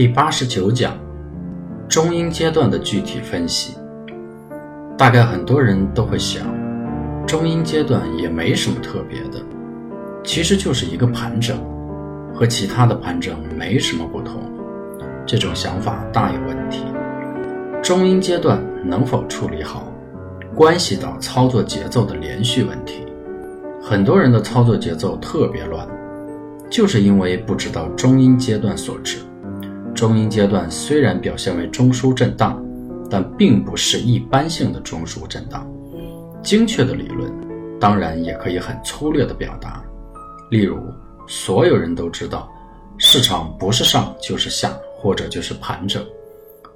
第八十九讲，中阴阶段的具体分析。大概很多人都会想，中阴阶段也没什么特别的，其实就是一个盘整，和其他的盘整没什么不同。这种想法大有问题。中阴阶段能否处理好，关系到操作节奏的连续问题。很多人的操作节奏特别乱，就是因为不知道中阴阶段所致。中阴阶段虽然表现为中枢震荡，但并不是一般性的中枢震荡。精确的理论，当然也可以很粗略的表达。例如，所有人都知道，市场不是上就是下，或者就是盘整。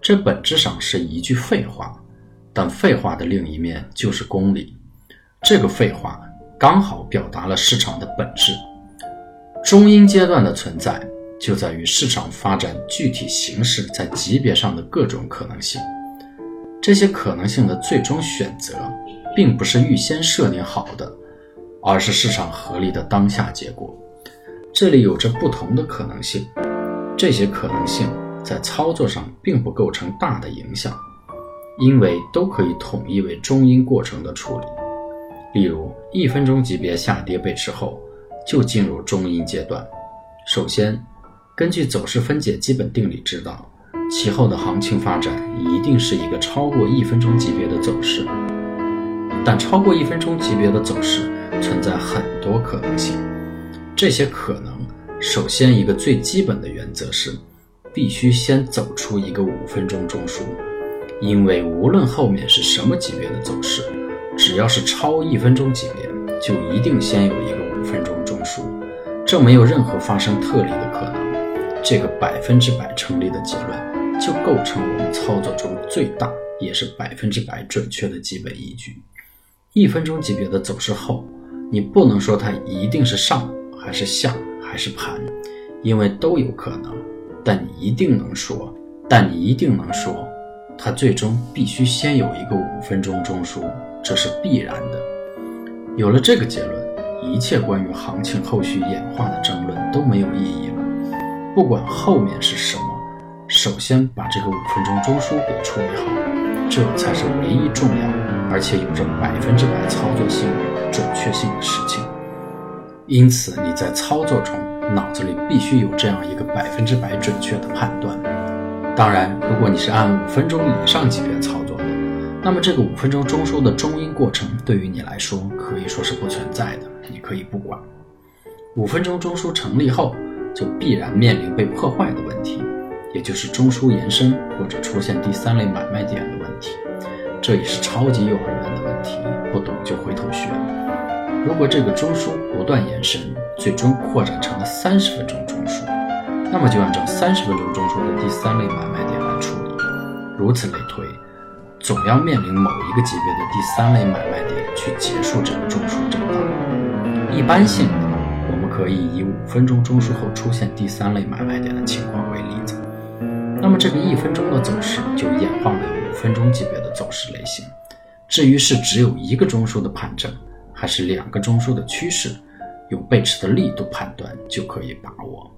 这本质上是一句废话，但废话的另一面就是公理。这个废话刚好表达了市场的本质。中阴阶段的存在，就在于市场发展具体形式在级别上的各种可能性。这些可能性的最终选择，并不是预先设定好的，而是市场合力的当下结果。这里有着不同的可能性，这些可能性。在操作上并不构成大的影响，因为都可以统一为中阴过程的处理。例如，一分钟级别下跌背驰后，就进入中阴阶段。首先，根据走势分解基本定理知道，其后的行情发展一定是一个超过一分钟级别的走势。但超过一分钟级别的走势存在很多可能性，这些可能，首先一个最基本的原则是。必须先走出一个五分钟中枢，因为无论后面是什么级别的走势，只要是超一分钟级别，就一定先有一个五分钟中枢，这没有任何发生特例的可能。这个百分之百成立的结论，就构成我们操作中最大也是百分之百准确的基本依据。一分钟级别的走势后，你不能说它一定是上还是下还是盘，因为都有可能。但你一定能说，但你一定能说，它最终必须先有一个五分钟中枢，这是必然的。有了这个结论，一切关于行情后续演化的争论都没有意义了。不管后面是什么，首先把这个五分钟中枢给处理好，这才是唯一重要而且有着百分之百操作性准确性的事情。因此，你在操作中。脑子里必须有这样一个百分之百准确的判断。当然，如果你是按五分钟以上级别操作的，那么这个五分钟中枢的中阴过程对于你来说可以说是不存在的，你可以不管。五分钟中枢成立后，就必然面临被破坏的问题，也就是中枢延伸或者出现第三类买卖点的问题。这也是超级幼儿园的问题，不懂就回头学。如果这个中枢不断延伸，最终扩展成了三十分钟中枢，那么就按照三十分钟中枢的第三类买卖点来处理，如此类推，总要面临某一个级别的第三类买卖点去结束这个中枢震荡。一般性，可以以五分钟中枢后出现第三类买卖点的情况为例子，那么这个一分钟的走势就演化为五分钟级别的走势类型。至于是只有一个中枢的盘整。还是两个中枢的趋势，用背驰的力度判断就可以把握。